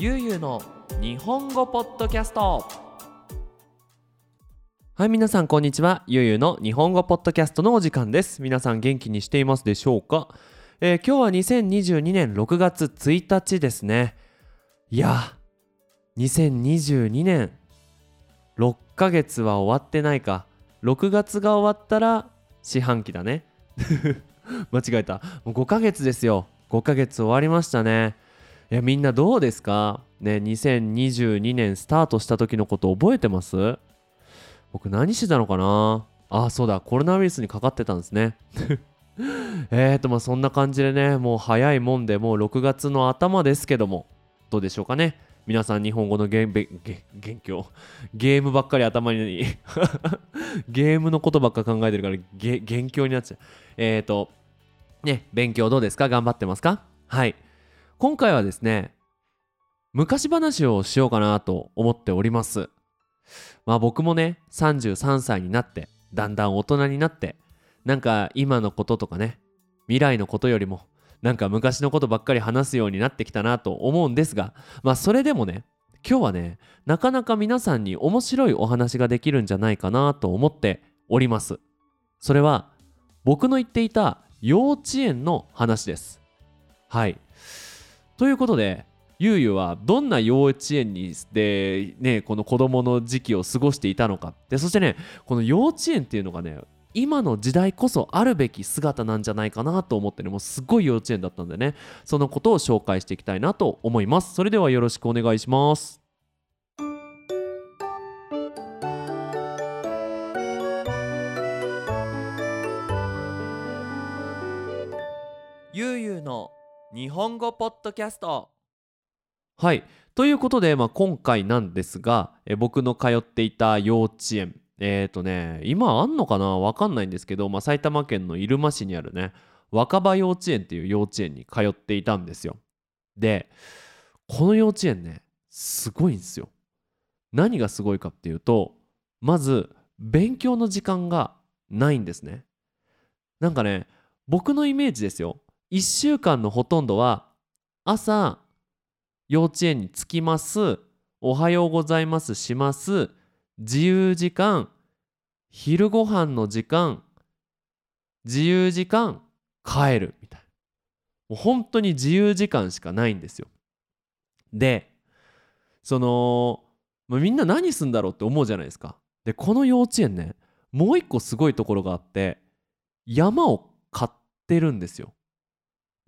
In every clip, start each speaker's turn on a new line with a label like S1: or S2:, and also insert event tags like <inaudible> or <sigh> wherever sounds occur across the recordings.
S1: ゆうゆうの日本語ポッドキャスト。はい皆さんこんにちは。ゆうゆうの日本語ポッドキャストのお時間です。皆さん元気にしていますでしょうか、えー、今日は2022年6月1日ですね。いや2022年6ヶ月は終わってないか。6月が終わったら四半期だね。<laughs> 間違えた。もう5ヶ月ですよ。5ヶ月終わりましたね。いやみんなどうですか？ね2022年スタートした時のこと覚えてます？僕何してたのかな？あそうだコロナウイルスにかかってたんですね。<laughs> えーとまあそんな感じでねもう早いもんでもう6月の頭ですけども。どうでしょうかね？皆さん日本語の元強ゲームばっかり頭に。<laughs> ゲームのことばっか考えてるから元凶になっちゃう。えーとね勉強どうですか？頑張ってますか？はい。今回はですね昔話をしようかなと思っております。まあ僕もね33歳になってだんだん大人になってなんか今のこととかね未来のことよりもなんか昔のことばっかり話すようになってきたなと思うんですがまあそれでもね今日はねなかなか皆さんに面白いお話ができるんじゃないかなと思っております。それは僕の言っていた幼稚園の話です。はい。ということでゆうゆうはどんな幼稚園にでねこの子供の時期を過ごしていたのか。でそしてねこの幼稚園っていうのがね今の時代こそあるべき姿なんじゃないかなと思ってねもうすごい幼稚園だったんでねそのことを紹介していきたいなと思います。それではよろしくお願いします。日本語ポッドキャスト。はい。ということで、まあ、今回なんですがえ僕の通っていた幼稚園。えっ、ー、とね今あんのかな？わかんないんですけど、まあ、埼玉県の入間市にあるね若葉幼稚園っていう幼稚園に通っていたんですよ。でこの幼稚園ねすごいんですよ。何がすごいかっていうとまず勉強の時間がないんですね。なんかね僕のイメージですよ。1週間のほとんどは朝幼稚園に着きますおはようございますします自由時間昼ご飯の時間自由時間帰るみたいな。もう本当に自由時間しかないんですよ。でそのみんな何すんだろうって思うじゃないですか。でこの幼稚園ねもう一個すごいところがあって山を買ってるんですよ。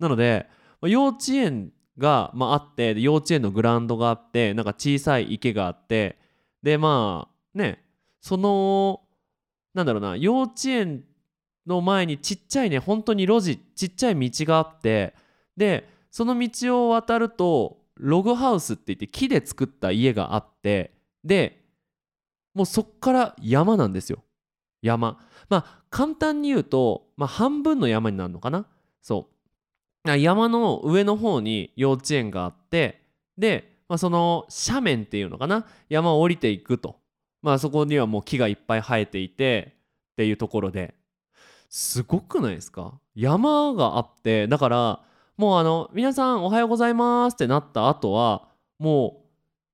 S1: なので幼稚園が、まあ、あって幼稚園のグラウンドがあってなんか小さい池があってでまあねそのなんだろうな幼稚園の前にちっちゃいね本当に路地ちっちゃい道があってでその道を渡るとログハウスって言って木で作った家があってでもうそっから山なんですよ。山。まあ簡単に言うと、まあ、半分の山になるのかな。そう。山の上の方に幼稚園があってで、まあ、その斜面っていうのかな？山を降りていくと、まあ、そこにはもう木がいっぱい生えていてっていうところですごくないですか？山があってだからもうあの皆さんおはようございますってなった後はも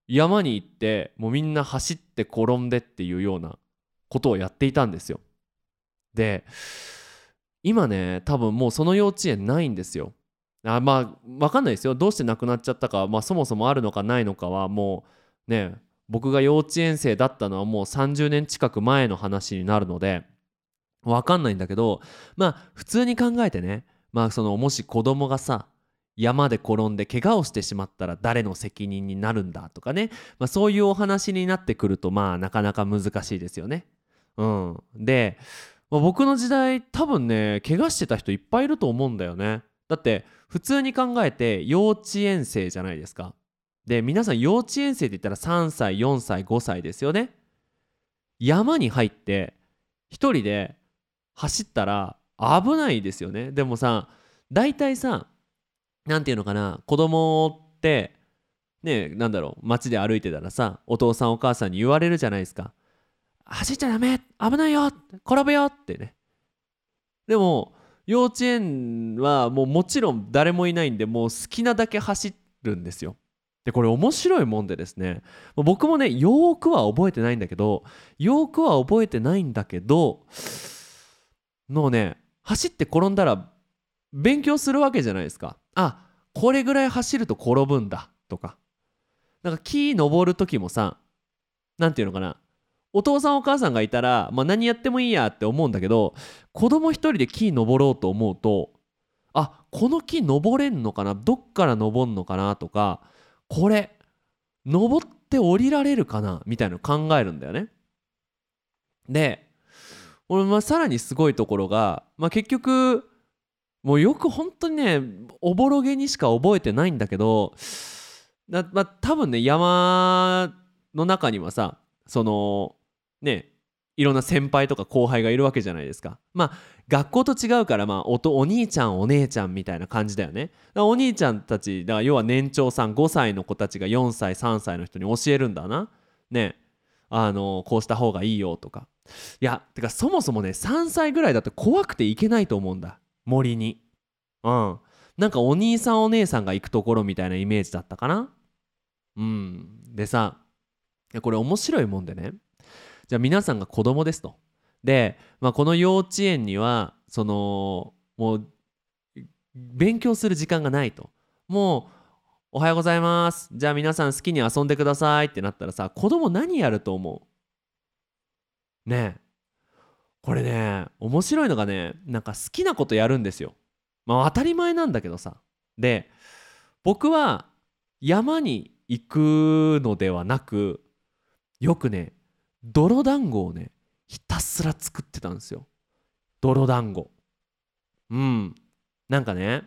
S1: う山に行ってもうみんな走って転んでっていうようなことをやっていたんですよ。で今ね多分もうその幼稚園ないんですよ。あまあ分かんないですよ。どうして亡くなっちゃったか、まあ、そもそもあるのかないのかはもうね僕が幼稚園生だったのはもう30年近く前の話になるので分かんないんだけどまあ普通に考えてねまあそのもし子供がさ山で転んで怪我をしてしまったら誰の責任になるんだとかね、まあ、そういうお話になってくるとまあなかなか難しいですよね。うん、でまあ、僕の時代多分ね怪我してた人いっぱいいると思うんだよね。だって普通に考えて幼稚園生じゃないですか。で皆さん幼稚園生って言ったら3歳4歳5歳ですよね。山に入って一人で走ったら危ないですよね。でもさ大体さ何て言うのかな子供ってねなんだろう街で歩いてたらさお父さんお母さんに言われるじゃないですか。走っちゃダメ危ないよ転ぶよってね。でも幼稚園はもうもちろん誰もいないんでもう好きなだけ走るんですよ。でこれ面白いもんでですね僕もねよくは覚えてないんだけどよくは覚えてないんだけどもうね走って転んだら勉強するわけじゃないですか。あこれぐらい走ると転ぶんだとか。なんか木登る時もさ何て言うのかなお父さんお母さんがいたら、まあ、何やってもいいやって思うんだけど子供一人で木登ろうと思うとあこの木登れんのかなどっから登んのかなとかこれ登って降りられるかなみたいなの考えるんだよね。で俺まあさらにすごいところが、まあ、結局もうよく本当にねおぼろげにしか覚えてないんだけどまあ、多分ね山の中にはさそのねいろんな先輩とか後輩がいるわけじゃないですか。まあ学校と違うからまあおお兄ちゃんお姉ちゃんみたいな感じだよね。お兄ちゃんたちだから要は年長さん5歳の子たちが4歳3歳の人に教えるんだな。ねあのこうした方がいいよとか。いやてかそもそもね3歳ぐらいだと怖くて行けないと思うんだ森に。うん。なんかお兄さんお姉さんが行くところみたいなイメージだったかな。うん。でさこれ面白いもんでねじゃあ皆さんが子供ですと。で、まあ、この幼稚園にはそのもう勉強する時間がないと。もうおはようございます。じゃあ皆さん好きに遊んでくださいってなったらさ子供何やると思う？ねえ。これね面白いのがねなんか好きなことやるんですよ。まあ当たり前なんだけどさ。で僕は山に行くのではなくよくね泥団子をねひたすら作ってたんですよ。泥団子。うん。なんかね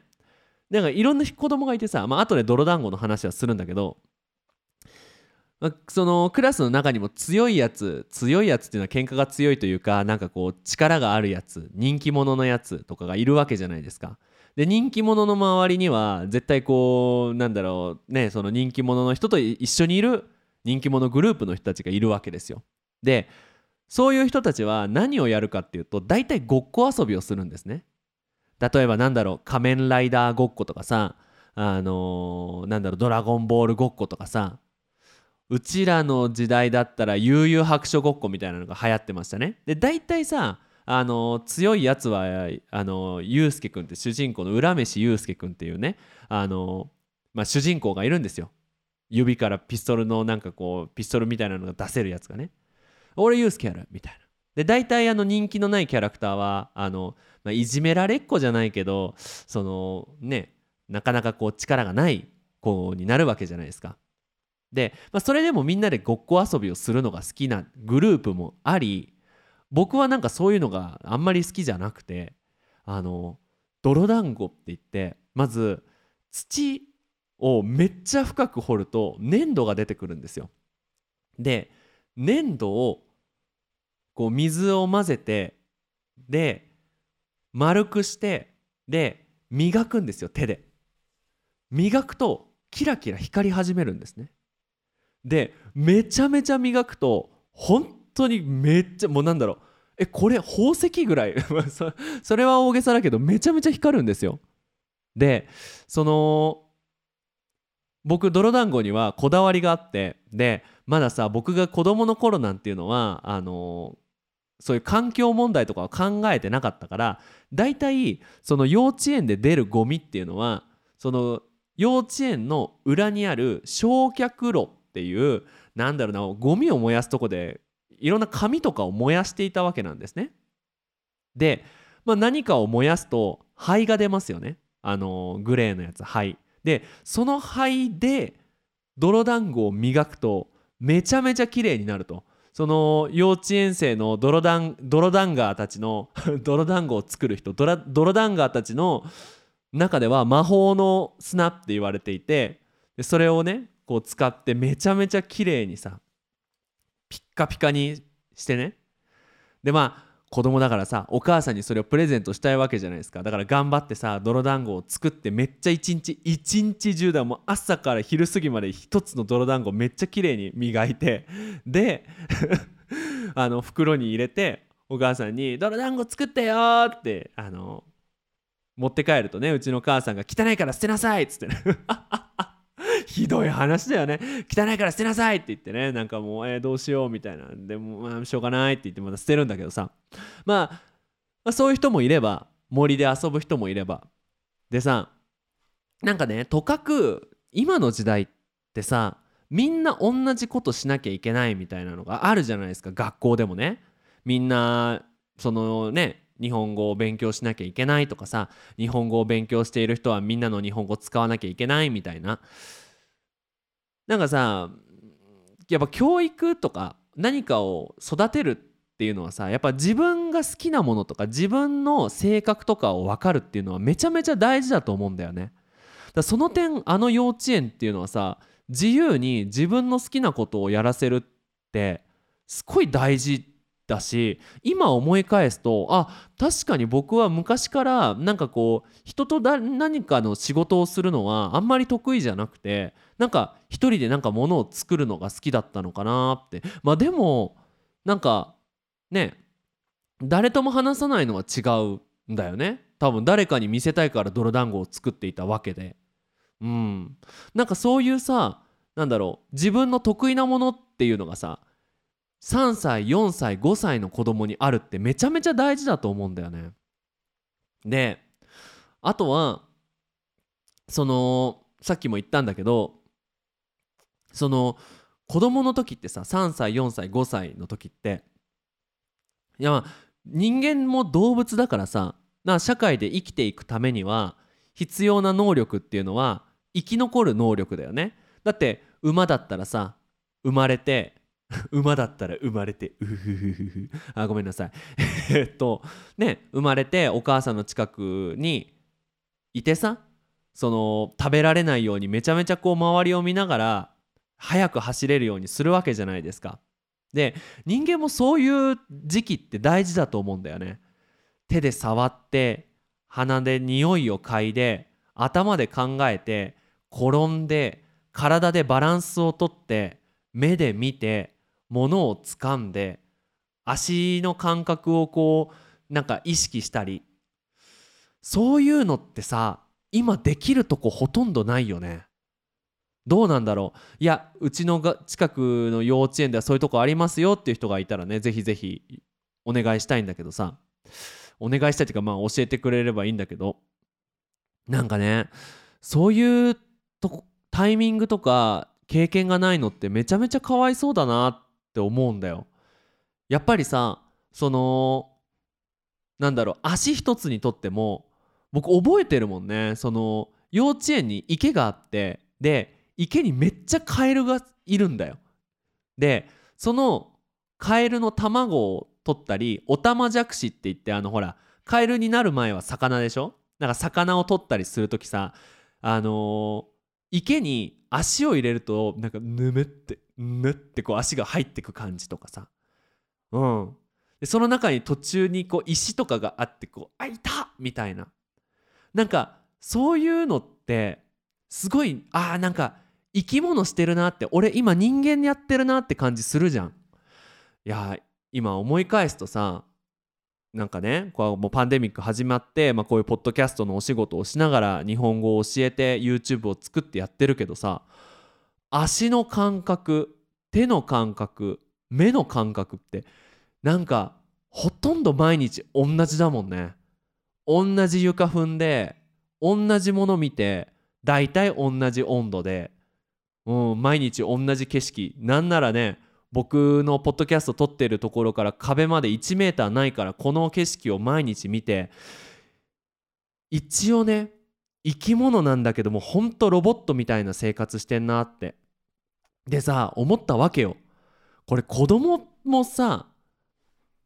S1: なんかいろんな子供がいてさまあ後で泥団子の話はするんだけど、ま、そのクラスの中にも強いやつ強いやつっていうのは喧嘩が強いというかなんかこう力があるやつ人気者のやつとかがいるわけじゃないですか。で人気者の周りには絶対こうなんだろうねその人気者の人と一緒にいる人気者グループの人たちがいるわけですよ。でそういう人たちは何をやるかっていうと大体ごっこ遊びをするんですね。例えばなんだろう仮面ライダーごっことかさあのー、なんだろうドラゴンボールごっことかさうちらの時代だったら悠々白書ごっこみたいなのが流行ってましたね。で大体さあの強いやつはあのユうスケ君って主人公の浦飯祐介君っていうねあの、まあ、主人公がいるんですよ。指からピストルのなんかこうピストルみたいなのが出せるやつがね俺ユースケやるみたいなで大体あの人気のないキャラクターはあの、まあ、いじめられっ子じゃないけどそのねなかなかこう力がない子になるわけじゃないですかで、まあ、それでもみんなでごっこ遊びをするのが好きなグループもあり僕はなんかそういうのがあんまり好きじゃなくてあの泥団子って言ってまず土をめっちゃ深く掘ると粘土が出てくるんですよ。で粘土をこう水を混ぜてで丸くしてで磨くんですよ手で。磨くとキラキラ光り始めるんですね。でめちゃめちゃ磨くと本当にめっちゃもうなんだろうえこれ宝石ぐらい <laughs> それは大げさだけどめちゃめちゃ光るんですよ。でその僕泥団子にはこだわりがあってでまださ僕が子供の頃なんていうのはあのそういう環境問題とかは考えてなかったから大体その幼稚園で出るゴミっていうのはその幼稚園の裏にある焼却炉っていうなんだろうなゴミを燃やすとこでいろんな紙とかを燃やしていたわけなんですね。で、まあ、何かを燃やすと灰が出ますよねあのグレーのやつ灰。でその灰で泥団子を磨くとめちゃめちゃ綺麗になると。その幼稚園生の泥団泥団ガーたちの <laughs> 泥団子を作る人泥泥団ガーたちの中では魔法の砂って言われていてでそれをねこう使ってめちゃめちゃ綺麗にさピッカピカにしてね。でまあ子供だからさお母さんにそれをプレゼントしたいわけじゃないですかだから頑張ってさ泥団子を作ってめっちゃ一日一日中だもう朝から昼過ぎまで一つの泥団子めっちゃ綺麗に磨いてで <laughs> あの袋に入れてお母さんに「泥団子作ってよ!」ってあの持って帰るとねうちの母さんが「汚いから捨てなさい!」っつってね <laughs> ひどい話だよね。汚いから捨てなさいって言ってね。なんかもう、えー、どうしようみたいな。でも、まあ、しょうがないって言ってまた捨てるんだけどさ、まあ、まあそういう人もいれば森で遊ぶ人もいれば。でさなんかねとかく今の時代ってさみんな同じことしなきゃいけないみたいなのがあるじゃないですか。学校でもね。みんなそのね日本語を勉強しなきゃいけないとかさ日本語を勉強している人はみんなの日本語使わなきゃいけないみたいな。なんかさやっぱ教育とか何かを育てるっていうのはさやっぱ自分が好きなものとか自分の性格とかを分かるっていうのはめちゃめちゃ大事だと思うんだよね。だその点あの幼稚園っていうのはさ自由に自分の好きなことをやらせるってすごい大事だし今思い返すとあ確かに僕は昔からなんかこう人と何かの仕事をするのはあんまり得意じゃなくてなんか一人でなんか物を作るのが好きだったのかなって。まあでもなんかね誰とも話さないのは違うんだよね。多分誰かに見せたいから泥団子を作っていたわけで。うん。なんかそういうさなんだろう自分の得意なものっていうのがさ3歳4歳5歳の子供にあるってめちゃめちゃ大事だと思うんだよね。であとはそのさっきも言ったんだけどその子供の時ってさ3歳4歳5歳の時っていや人間も動物だからさな社会で生きていくためには必要な能力っていうのは生き残る能力だよね。だって馬だったらさ生まれて <laughs> 馬だったら生まれてうふふふふあごめんなさい <laughs> えっとね生まれてお母さんの近くにいてさその食べられないようにめちゃめちゃこう周りを見ながら速く走れるようにするわけじゃないですか。で人間もそういう時期って大事だと思うんだよね。手で触って鼻で匂いを嗅いで頭で考えて転んで体でバランスをとって目で見て物を掴んで足の感覚をこうなんか意識したりそういうのってさ今できるとこほとんどないよね。どうなんだろう。いやうちのが近くの幼稚園ではそういうとこありますよっていう人がいたらねぜひぜひお願いしたいんだけどさ。お願いしたいっていうかまあ教えてくれればいいんだけど。なんかねそういうとタイミングとか経験がないのってめちゃめちゃかわいそうだなって思うんだよ。やっぱりさそのなんだろう足一つにとっても僕覚えてるもんね。その幼稚園に池があってで池にめっちゃカエルがいるんだよ。でそのカエルの卵を取ったりオタマジャクシって言ってあのほらカエルになる前は魚でしょ？なんか魚を取ったりする時さあのー池に足を入れるとなんかぬめってぬってこう足が入ってく感じとかさ。うん。でその中に途中にこう石とかがあってこうあいたみたいな。なんかそういうのってすごいあーなんか生き物してるなって俺今人間やってるなって感じするじゃん。いや今思い返すとさなんかねこうもうパンデミック始まって、まあ、こういうポッドキャストのお仕事をしながら日本語を教えて YouTube を作ってやってるけどさ足の感覚手の感覚目の感覚ってなんかほとんど毎日同じだもんね。同じ床踏んで同じもの見て大体同じ温度で、うん、毎日同じ景色。なんならね僕のポッドキャスト撮ってるところから壁まで1メーターないからこの景色を毎日見て一応ね生き物なんだけどもほんとロボットみたいな生活してんなって。でさ思ったわけよ。これ子供もさ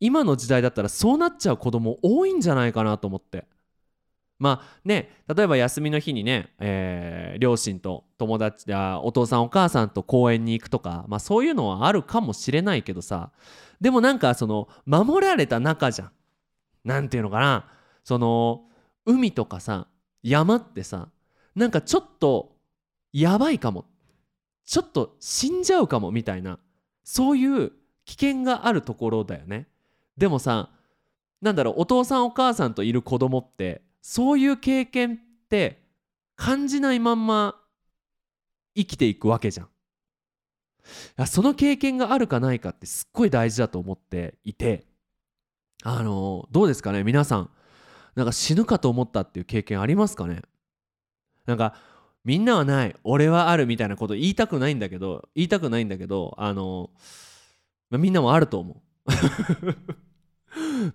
S1: 今の時代だったらそうなっちゃう子供多いんじゃないかなと思って。まあね例えば休みの日にね、えー、両親と友達やお父さんお母さんと公園に行くとか、まあ、そういうのはあるかもしれないけどさでもなんかその守られた中じゃん。なんていうのかなその海とかさ山ってさなんかちょっとやばいかもちょっと死んじゃうかもみたいなそういう危険があるところだよね。でもさなんだろうお父さんお母さんといる子供ってそういう経験って感じないまんま生きていくわけじゃん。その経験があるかないかってすっごい大事だと思っていて。あのどうですかね皆さん。なんか死ぬかと思ったっていう経験ありますかね？なんかみんなはない俺はあるみたいなこと言いたくないんだけど言いたくないんだけどあの、ま、みんなもあると思う。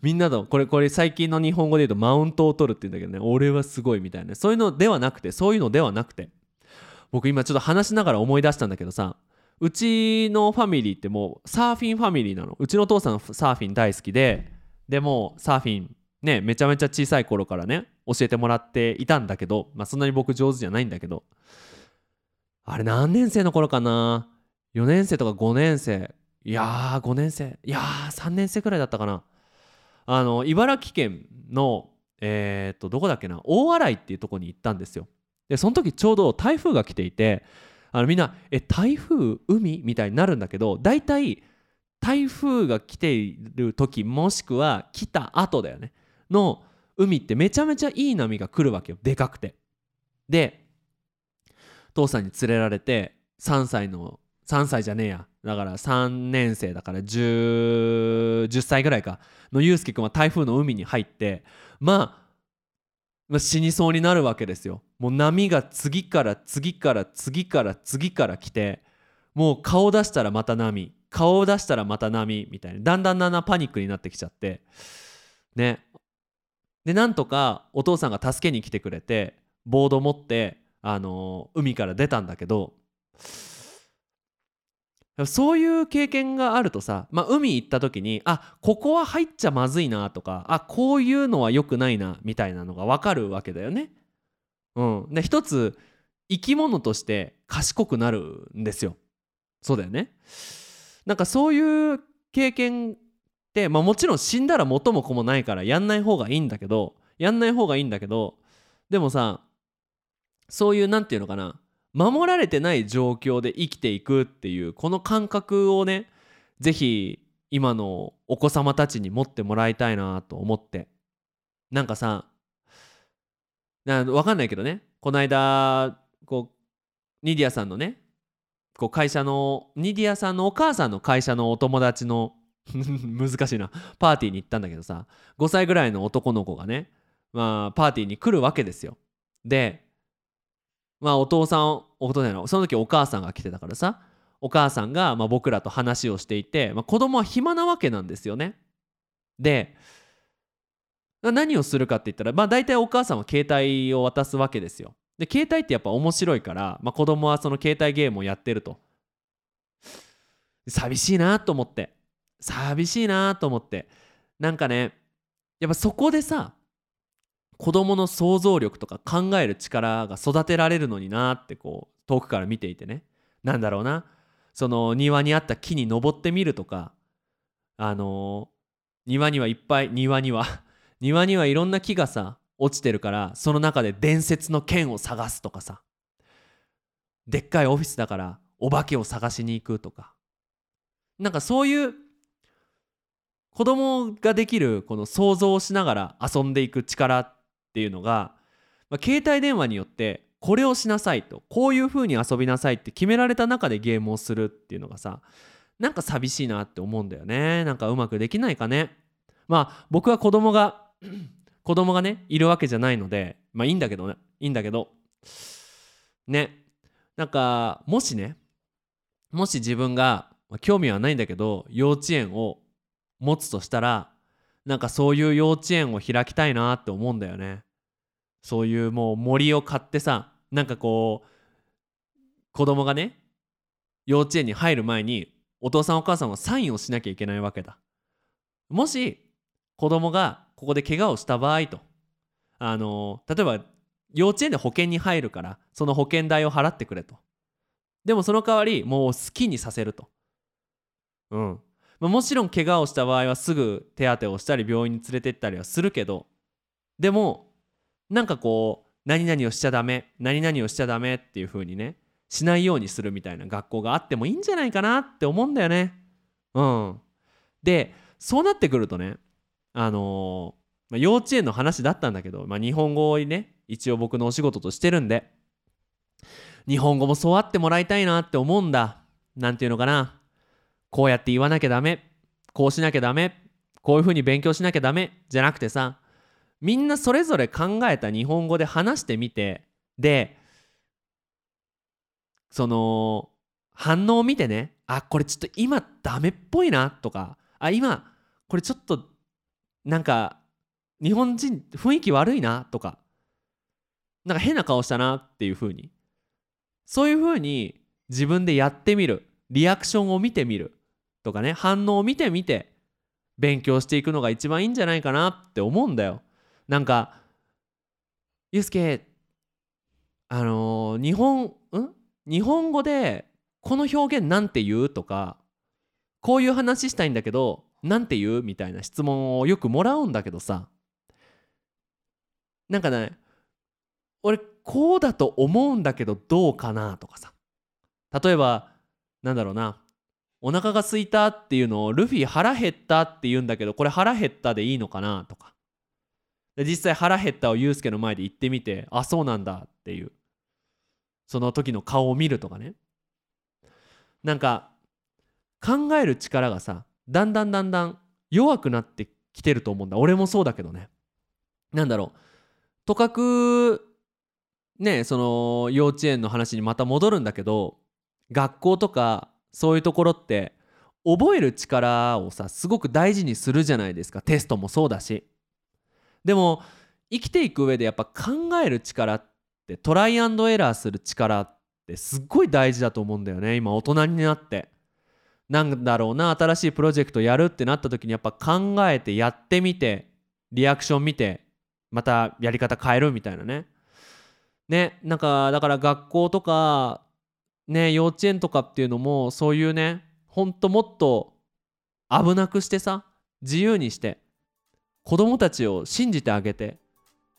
S1: みんなとこれこれ最近の日本語で言うとマウントを取るって言うんだけどね。俺はすごいみたいな。そういうのではなくてそういうのではなくて。僕今ちょっと話しながら思い出したんだけどさ。うちのファミリーってもうサーフィンファミリーなの。うちのお父さんサーフィン大好きで。でもサーフィンねめちゃめちゃ小さい頃からね教えてもらっていたんだけど。まあそんなに僕上手じゃないんだけど。あれ何年生の頃かな？4年生とか5年生。いやー5年生。いやー3年生くらいだったかな。あの茨城県のえー、っとどこだっけな大洗っていうとこに行ったんですよ。でその時ちょうど台風が来ていてあのみんなえ台風海みたいになるんだけど大体台風が来ている時もしくは来た後だよね。の海ってめちゃめちゃいい波が来るわけよ。でかくて。で父さんに連れられて3歳の3歳じゃねえや。だから3年生だから 10, 10歳ぐらいか。のゆうすけくんは台風の海に入ってまあまあ、死にそうになるわけですよ。もう波が次から次から次から次から来てもう顔出したらまた波顔を出したらまた波みたいな。だんだんだんだんパニックになってきちゃって。ね。でなんとかお父さんが助けに来てくれてボード持ってあのー、海から出たんだけどそういう経験があるとさ、まあ、海行った時にあここは入っちゃまずいなとかあこういうのは良くないなみたいなのが分かるわけだよね。うん、で一つ生き物として賢くなるんですよ。そうだよね。なんかそういう経験って、まあ、もちろん死んだら元も子もないからやんない方がいいんだけどやんない方がいいんだけどでもさそういう何て言うのかな守られてない状況で生きていくっていうこの感覚をね是非今のお子様たちに持ってもらいたいなと思って。なんかさな分かんないけどね。この間こうニディアさんのねこう会社のニディアさんのお母さんの会社のお友達の <laughs> 難しいな。パーティーに行ったんだけどさ5歳ぐらいの男の子がねまあパーティーに来るわけですよ。でまあお父さんお父さんその時お母さんが来てたからさお母さんがまあ僕らと話をしていて、まあ、子供は暇なわけなんですよね。で何をするかって言ったらまあ大体お母さんは携帯を渡すわけですよ。で携帯ってやっぱ面白いから、まあ、子供はその携帯ゲームをやってると。寂しいなと思って寂しいなと思ってなんかねやっぱそこでさ子どもの想像力とか考える力が育てられるのになってこう遠くから見ていてね。なんだろうな。その庭にあった木に登ってみるとか。あのー、庭にはいっぱい庭には <laughs> 庭にはいろんな木がさ落ちてるからその中で伝説の剣を探すとかさ。でっかいオフィスだからお化けを探しに行くとか。なんかそういう子供ができるこの想像をしながら遊んでいく力ってっていうのが、まあ、携帯電話によってこれをしなさいとこういう風に遊びなさいって決められた中でゲームをするっていうのがさなんか寂しいなって思うんだよね。なんかうまくできないかね。まあ僕は子供が <clears throat> 子供がねいるわけじゃないのでまあいいんだけどね。いいんだけど。ね。なんかもしねもし自分が、まあ、興味はないんだけど幼稚園を持つとしたらなんかそういう幼稚園を開きたいなって思うんだよね。そういうもう森を買ってさなんかこう子供がね幼稚園に入る前にお父さんお母さんはサインをしなきゃいけないわけだ。もし子供がここで怪我をした場合とあの例えば幼稚園で保険に入るからその保険代を払ってくれと。でもその代わりもう好きにさせると。うん。まあ、もちろん怪我をした場合はすぐ手当てをしたり病院に連れてったりはするけどでもなんかこう何々をしちゃダメ何々をしちゃダメっていう風にねしないようにするみたいな学校があってもいいんじゃないかなって思うんだよね。うん、でそうなってくるとねあのー、まあ、幼稚園の話だったんだけど、まあ、日本語をね一応僕のお仕事としてるんで日本語もそうあってもらいたいなって思うんだ。なんていうのかな。こうやって言わなきゃダメ。こうしなきゃダメ。こういうふうに勉強しなきゃダメ。じゃなくてさみんなそれぞれ考えた日本語で話してみて。でその反応を見てね。あこれちょっと今ダメっぽいな。とかあ今これちょっとなんか日本人雰囲気悪いな。とかなんか変な顔したな。っていう風に。そういう風に自分でやってみる。リアクションを見てみる。とかね反応を見てみて勉強していくのが一番いいんじゃないかなって思うんだよ。なんかゆうすけあのー、日本ん？日本語でこの表現なんて言うとかこういう話したいんだけどなんて言うみたいな質問をよくもらうんだけどさ。なんかね俺こうだと思うんだけどどうかなとかさ。例えばなんだろうな。お腹が空いたっていうのをルフィ腹減ったって言うんだけどこれ腹減ったでいいのかなとか。で実際腹減ったをユうスケの前で言ってみてあそうなんだっていう。その時の顔を見るとかね。なんか考える力がさだんだんだんだん弱くなってきてると思うんだ。俺もそうだけどね。なんだろう。とかくねその幼稚園の話にまた戻るんだけど学校とかそういうところって覚える力をさすごく大事にするじゃないですか。テストもそうだし。でも生きていく上でやっぱ考える力ってトライアンドエラーする力ってすっごい大事だと思うんだよね。今大人になって。なんだろうな新しいプロジェクトやるってなった時にやっぱ考えてやってみてリアクション見てまたやり方変えるみたいなね。ねなんかだから学校とかね幼稚園とかっていうのもそういうねほんともっと危なくしてさ自由にして子供たちを信じてあげて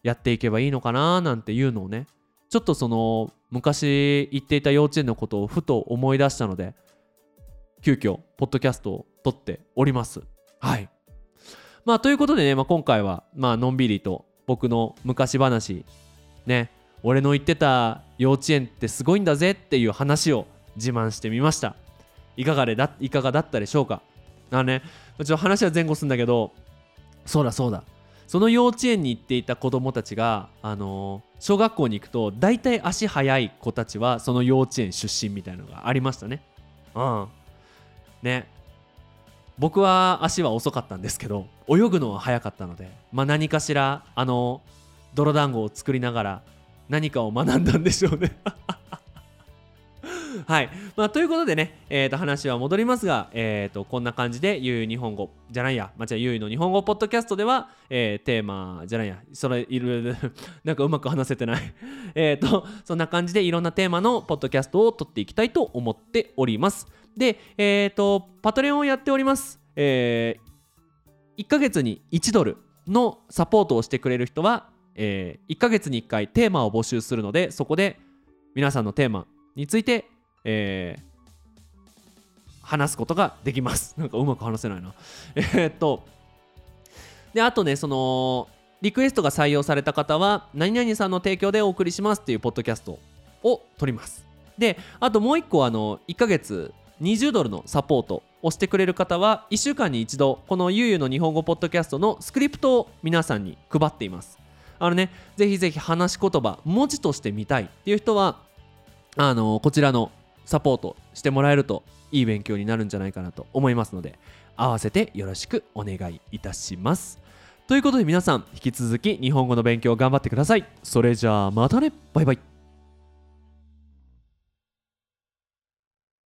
S1: やっていけばいいのかななんていうのをねちょっとその昔行っていた幼稚園のことをふと思い出したので急遽ポッドキャストを撮っております。はい。まあということでね、まあ、今回はまあのんびりと僕の昔話ね俺の言ってた幼稚園ってすごいんだぜっていう話を自慢してみました。いかがでだいかがだったでしょうか？あのね。ちょっと話は前後するんだけどそうだそうだ。その幼稚園に行っていた子供たちが、あのー、小学校に行くと大体足速い子たちはその幼稚園出身みたいなのがありましたね。うん。ね。僕は足は遅かったんですけど泳ぐのは早かったので、まあ、何かしらあの泥団子を作りながら何かを学んだんでしょうね。<laughs> はい、まあ、ということでね、えー、と話は戻りますが、えー、とこんな感じでゆう日本語じゃないや、まあ、じゃあゆうの日本語ポッドキャストでは、えー、テーマじゃないや。それいる <laughs> なんかうまく話せてない。<laughs> えとそんな感じでいろんなテーマのポッドキャストを撮っていきたいと思っております。でえっ、ー、とパトレオンをやっております。えー、1ヶ月に1ドルのサポートをしてくれる人はえー、1ヶ月に1回テーマを募集するのでそこで皆さんのテーマについて、えー、話すことができます。<laughs> なんかうまく話せないな。<laughs> え、っとであとねそのリクエストが採用された方は何々さんの提供でお送りしますっていうポッドキャストを撮ります。であともう1個あの1ヶ月20ドルのサポートをしてくれる方は1週間に1度このゆうゆうの日本語ポッドキャストのスクリプトを皆さんに配っていますあのねぜひぜひ話し言葉文字として見たいっていう人はあのこちらのサポートしてもらえるといい勉強になるんじゃないかなと思いますので合わせてよろしくお願いいたします。ということで皆さん引き続き日本語の勉強頑張ってください。それじゃあまたね。バイバイ。